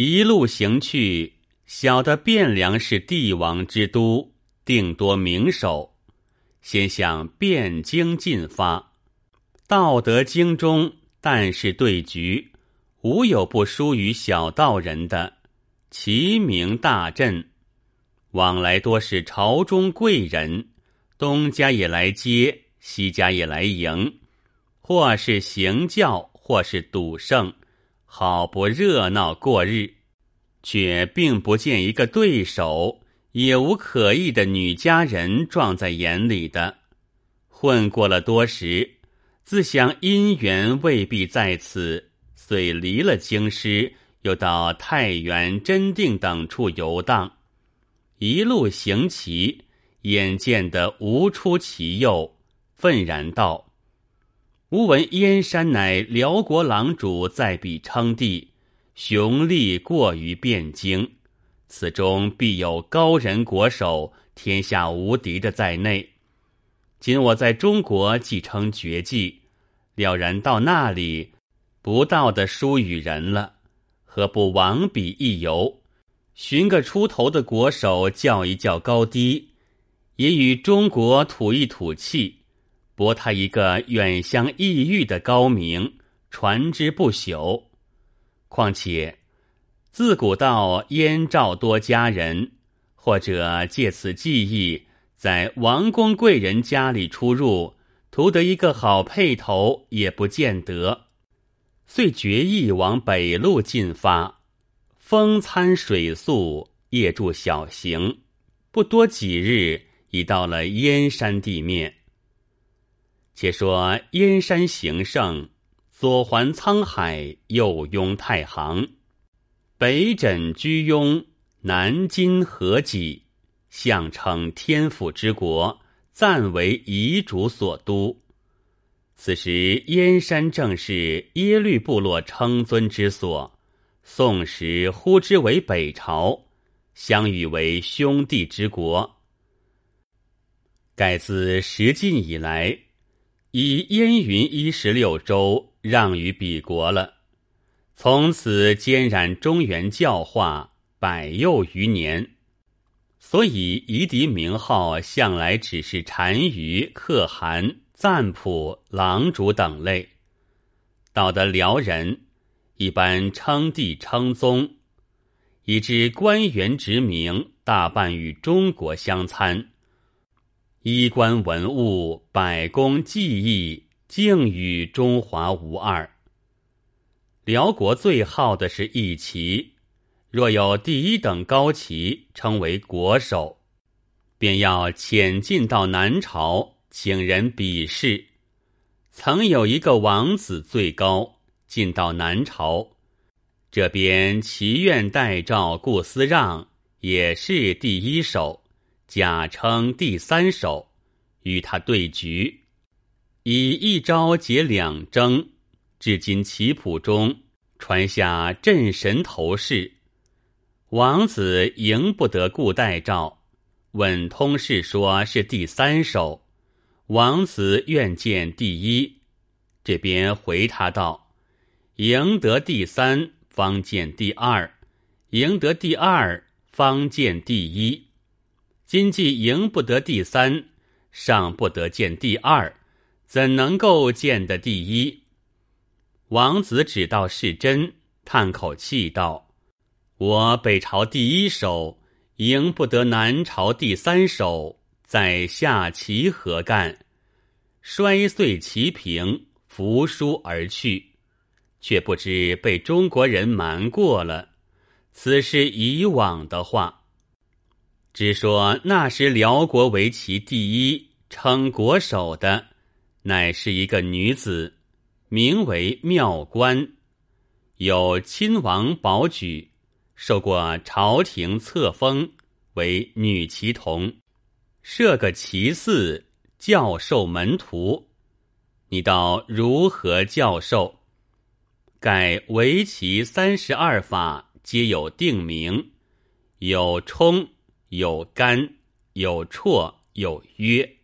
一路行去，晓得汴梁是帝王之都，定多名手。先向汴京进发，道德经中但是对局，无有不输于小道人的。齐名大振，往来多是朝中贵人，东家也来接，西家也来迎，或是行教，或是赌胜，好不热闹过日，却并不见一个对手，也无可疑的女佳人撞在眼里的。混过了多时，自想姻缘未必在此，遂离了京师。又到太原、真定等处游荡，一路行骑，眼见得无出其右，愤然道：“吾闻燕山乃辽国郎主在彼称帝，雄力过于汴京，此中必有高人国手，天下无敌的在内。今我在中国继承绝技，了然到那里，不到的输与人了。”何不往彼一游，寻个出头的国手，较一较高低，也与中国吐一吐气，博他一个远乡异域的高名，传之不朽。况且自古道燕赵多佳人，或者借此技艺，在王公贵人家里出入，图得一个好配头，也不见得。遂决意往北路进发，风餐水宿，夜住小行，不多几日，已到了燕山地面。且说燕山形胜，左环沧海，右拥太行，北枕居庸，南襟河济，相称天府之国，暂为遗主所都。此时燕山正是耶律部落称尊之所，宋时呼之为北朝，相与为兄弟之国。盖自十晋以来，以燕云一十六州让于彼国了，从此兼染中原教化百又余年，所以夷狄名号向来只是单于可汗。赞普、郎主等类，到得辽人，一般称帝称宗，以致官员职名大半与中国相参，衣冠文物、百工技艺，竟与中华无二。辽国最好的是义旗，若有第一等高旗，称为国手，便要遣进到南朝。请人比试，曾有一个王子最高，进到南朝，这边祈愿代诏顾思让也是第一手，假称第三手，与他对局，以一招解两争，至今棋谱中传下镇神头事，王子赢不得顾代诏，问通事说是第三手。王子愿见第一，这边回他道：“赢得第三，方见第二；赢得第二，方见第一。今既赢不得第三，尚不得见第二，怎能够见得第一？”王子只道是真，叹口气道：“我北朝第一手，赢不得南朝第三手。”在下棋何干？摔碎棋瓶，扶书而去，却不知被中国人瞒过了。此事以往的话。只说那时辽国为其第一，称国手的，乃是一个女子，名为妙观，有亲王宝举，受过朝廷册封，为女棋童。设个棋寺，教授门徒。你道如何教授？盖围棋三十二法，皆有定名，有冲，有干，有绰，有约，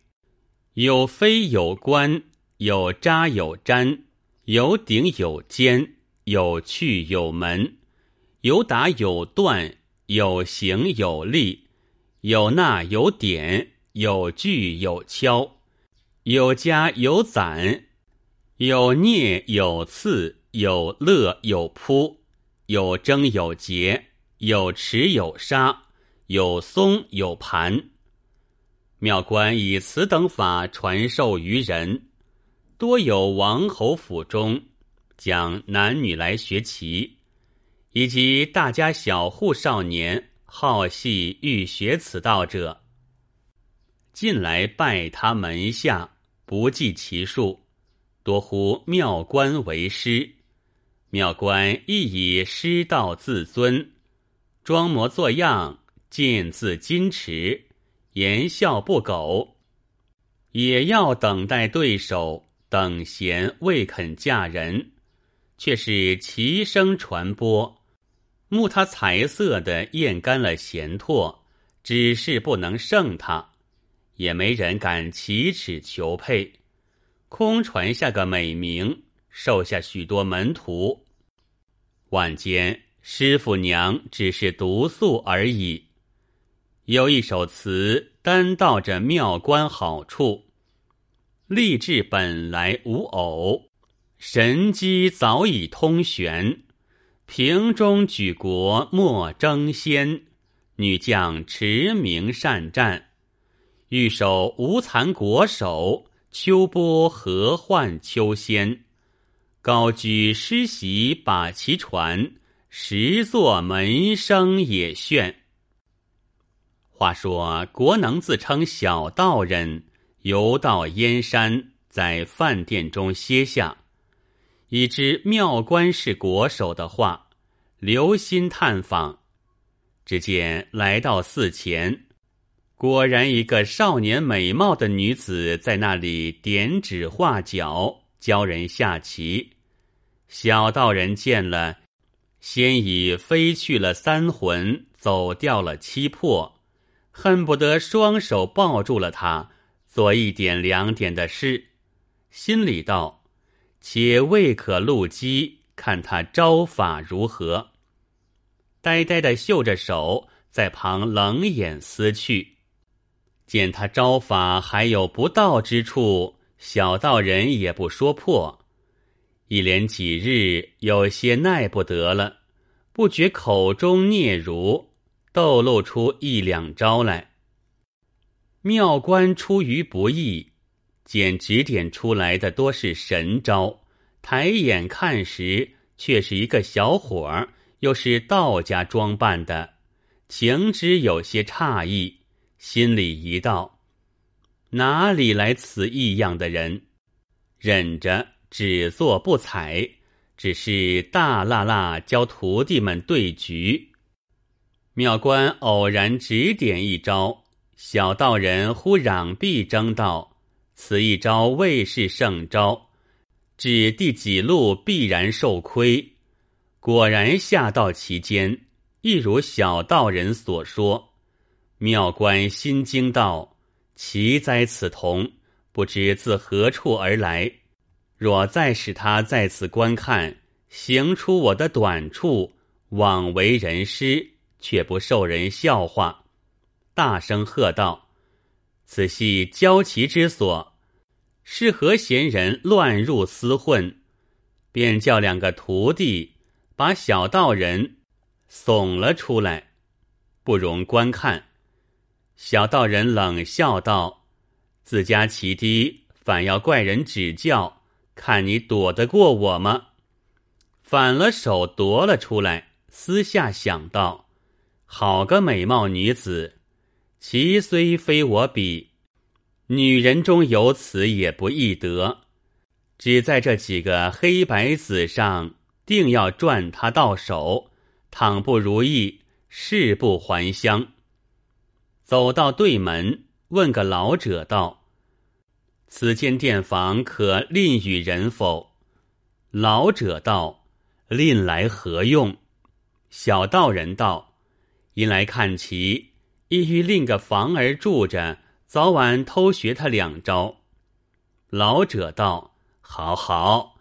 有飞有关，有扎有粘，有顶有尖，有去有门，有打有断，有行有立，有捺有点，有聚有敲，有加有攒，有啮有刺，有乐有扑，有争有结，有持有杀，有松有盘。庙官以此等法传授于人，多有王侯府中将男女来学棋，以及大家小户少年好戏欲学此道者，近来拜他门下，不计其数，多呼庙官为师。庙官亦以师道自尊，装模作样，见字矜持。言笑不苟，也要等待对手。等闲未肯嫁人，却是齐声传播，慕他才色的咽干了闲唾，只是不能胜他，也没人敢启齿求配，空传下个美名，受下许多门徒。晚间师傅娘只是独宿而已。有一首词，单道着妙观好处。立志本来无偶，神机早已通玄。瓶中举国莫争先，女将驰名善战。欲守无残国守，秋波何患秋仙？高居诗席把其传，十座门生也炫。话说，国能自称小道人，游到燕山，在饭店中歇下，已知庙官是国手的话，留心探访。只见来到寺前，果然一个少年美貌的女子在那里点指画脚，教人下棋。小道人见了，先已飞去了三魂，走掉了七魄。恨不得双手抱住了他，做一点两点的事，心里道：“且未可露机，看他招法如何。”呆呆的嗅着手，在旁冷眼思去，见他招法还有不到之处，小道人也不说破。一连几日，有些耐不得了，不觉口中嗫嚅。斗露出一两招来，妙观出于不意，见指点出来的多是神招，抬眼看时，却是一个小伙儿，又是道家装扮的，情之有些诧异，心里一道：哪里来此异样的人？忍着只做不睬，只是大辣辣教徒弟们对局。妙观偶然指点一招，小道人忽攘臂争道：“此一招未是胜招，指第几路必然受亏。”果然下到其间，亦如小道人所说。妙观心惊道：“奇哉此童，不知自何处而来。若再使他在此观看，行出我的短处，枉为人师。”却不受人笑话，大声喝道：“此系交棋之所，是何闲人乱入厮混？”便叫两个徒弟把小道人送了出来，不容观看。小道人冷笑道：“自家棋低，反要怪人指教，看你躲得过我吗？”反了手夺了出来，私下想到。好个美貌女子，其虽非我比，女人中有此也不易得。只在这几个黑白子上，定要赚他到手。倘不如意，誓不还乡。走到对门，问个老者道：“此间店房可吝与人否？”老者道：“吝来何用？”小道人道。因来看棋，意欲另个房儿住着，早晚偷学他两招。老者道：“好好，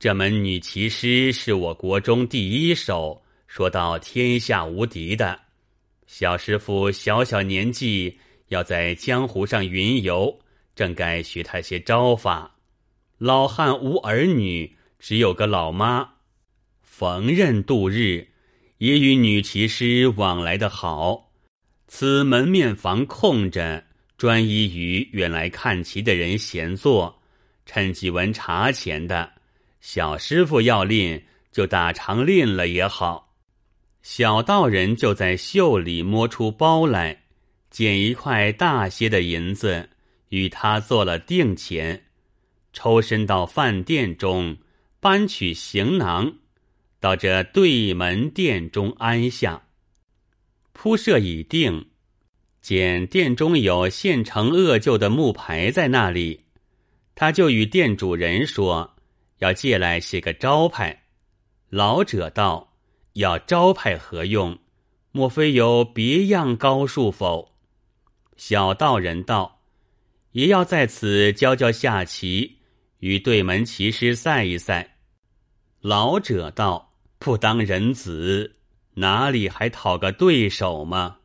这门女棋师是我国中第一手，说到天下无敌的。小师傅小小年纪要在江湖上云游，正该学他些招法。老汉无儿女，只有个老妈，逢人度日，也与女骑师往来的好。此门面房空着，专一于远来看棋的人闲坐，趁几文茶钱的。小师傅要吝，就打长吝了也好。小道人就在袖里摸出包来，捡一块大些的银子，与他做了定钱，抽身到饭店中，搬取行囊，到这对门店中安下。铺设已定，见店中有现成恶旧的木牌在那里，他就与店主人说。要借来写个招牌，老者道：“要招牌何用？莫非有别样高数否？”小道人道：“也要在此教教下棋，与对门棋师赛一赛。”老者道：“不当人子，哪里还讨个对手吗？”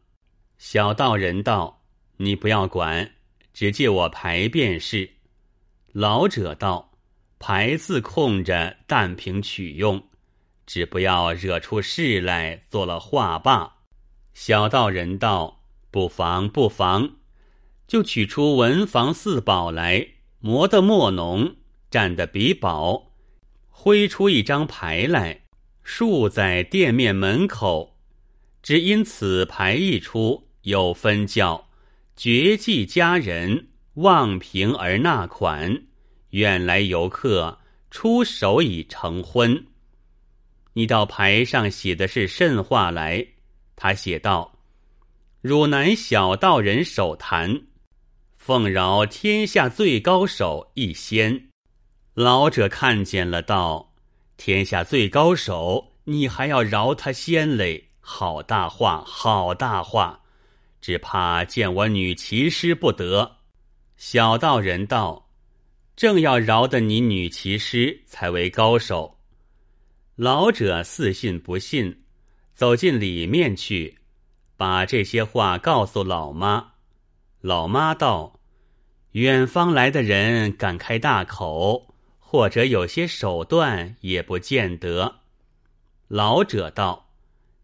小道人道：“你不要管，只借我牌便是。”老者道。牌自空着，但凭取用，只不要惹出事来，做了画罢。小道人道：“不妨，不妨。”就取出文房四宝来，磨得墨浓，蘸得笔薄，挥出一张牌来，竖在店面门口。只因此牌一出，有分教：绝技佳人，望平而纳款。远来游客出手已成婚。你到牌上写的是甚话来？他写道：“汝南小道人手谈，奉饶天下最高手一仙。”老者看见了，道：“天下最高手，你还要饶他仙嘞？好大话，好大话！只怕见我女骑师不得。”小道人道。正要饶得你女骑师才为高手，老者似信不信，走进里面去，把这些话告诉老妈。老妈道：“远方来的人敢开大口，或者有些手段，也不见得。”老者道：“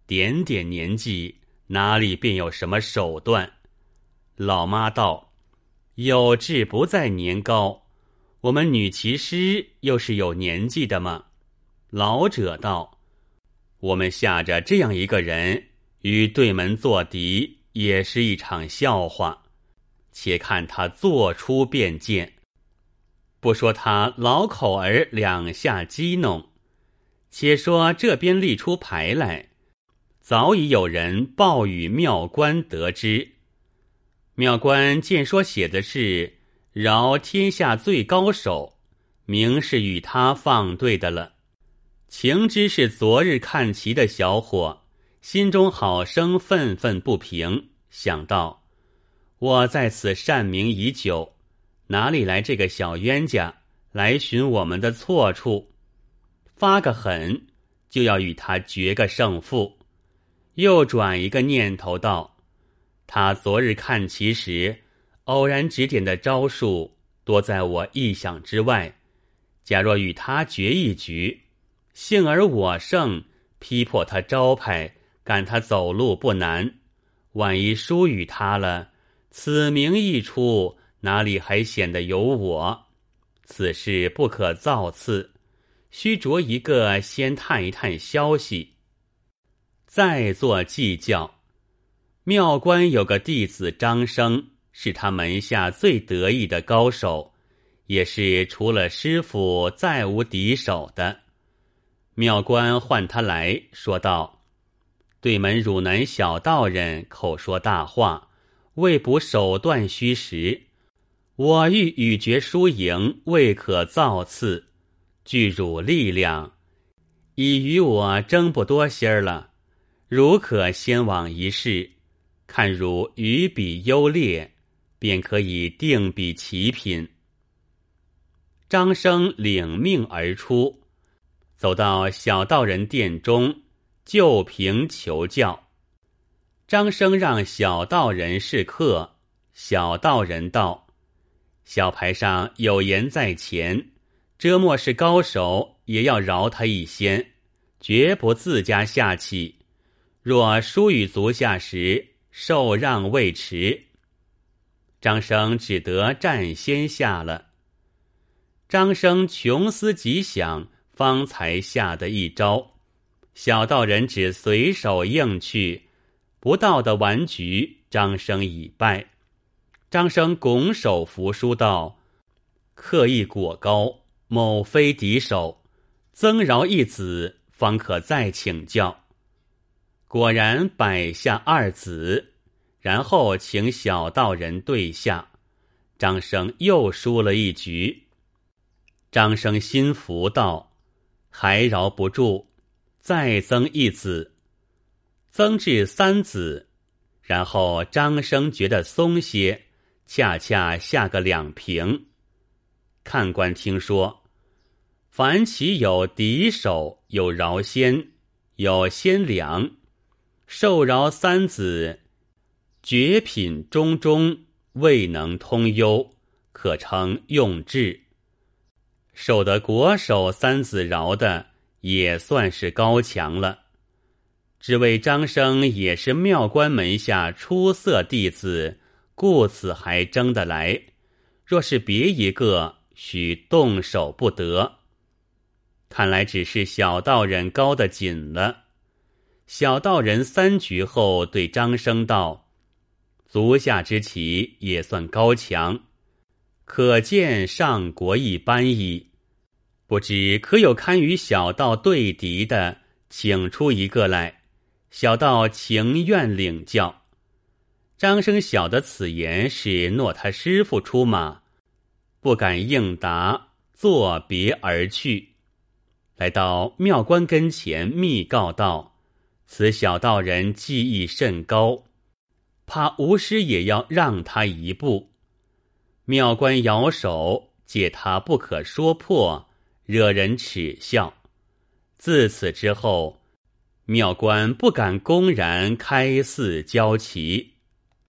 点点年纪，哪里便有什么手段？”老妈道：“有志不在年高。”我们女骑师又是有年纪的吗？老者道：“我们下着这样一个人与对门作敌，也是一场笑话。且看他做出便见。不说他老口儿两下激弄，且说这边立出牌来，早已有人报与庙官得知。庙官见说写的是。”饶天下最高手，明是与他放对的了。情知是昨日看棋的小伙，心中好生愤愤不平，想到我在此善名已久，哪里来这个小冤家来寻我们的错处？发个狠，就要与他决个胜负。又转一个念头道：他昨日看棋时。偶然指点的招数多在我意想之外。假若与他决一局，幸而我胜，劈破他招牌，赶他走路不难。万一输与他了，此名一出，哪里还显得有我？此事不可造次，须着一个先探一探消息，再做计较。庙官有个弟子张生。是他门下最得意的高手，也是除了师傅再无敌手的。庙官唤他来说道：“对门汝南小道人口说大话，未卜手段虚实。我欲与决输赢，未可造次。据汝力量，已与我争不多些儿了。汝可先往一试，看汝与比优劣。”便可以定比齐品。张生领命而出，走到小道人店中，就凭求教。张生让小道人是客，小道人道：“小牌上有言在前，遮莫是高手，也要饶他一先，绝不自家下气。若输与足下时，受让未迟。”张生只得占先下了。张生穷思极想，方才下的一招，小道人只随手应去。不到的完局，张生已败。张生拱手扶书道：“刻意果高，某非敌手，增饶一子，方可再请教。”果然摆下二子，然后请小道人对下。张生又输了一局。张生心服道：“还饶不住，再增一子。”增至三子，然后张生觉得松些，恰恰下个两平。看官听说，凡其有敌手，有饶先，有先良，受饶三子，绝品中中，未能通幽，可称用智。受得国手三子饶的，也算是高强了。只为张生也是妙观门下出色弟子，故此还争得来。若是别一个，许动手不得。看来只是小道人高得紧了。小道人三局后对张生道：“足下之棋也算高强，可见上国一般矣。不知可有堪与小道对敌的，请出一个来。”小道情愿领教，张生晓得此言是诺他师傅出马，不敢应答，作别而去。来到庙官跟前，密告道：“此小道人技艺甚高，怕吴师也要让他一步。”庙官摇手，借他不可说破，惹人耻笑。自此之后。庙官不敢公然开寺交旗。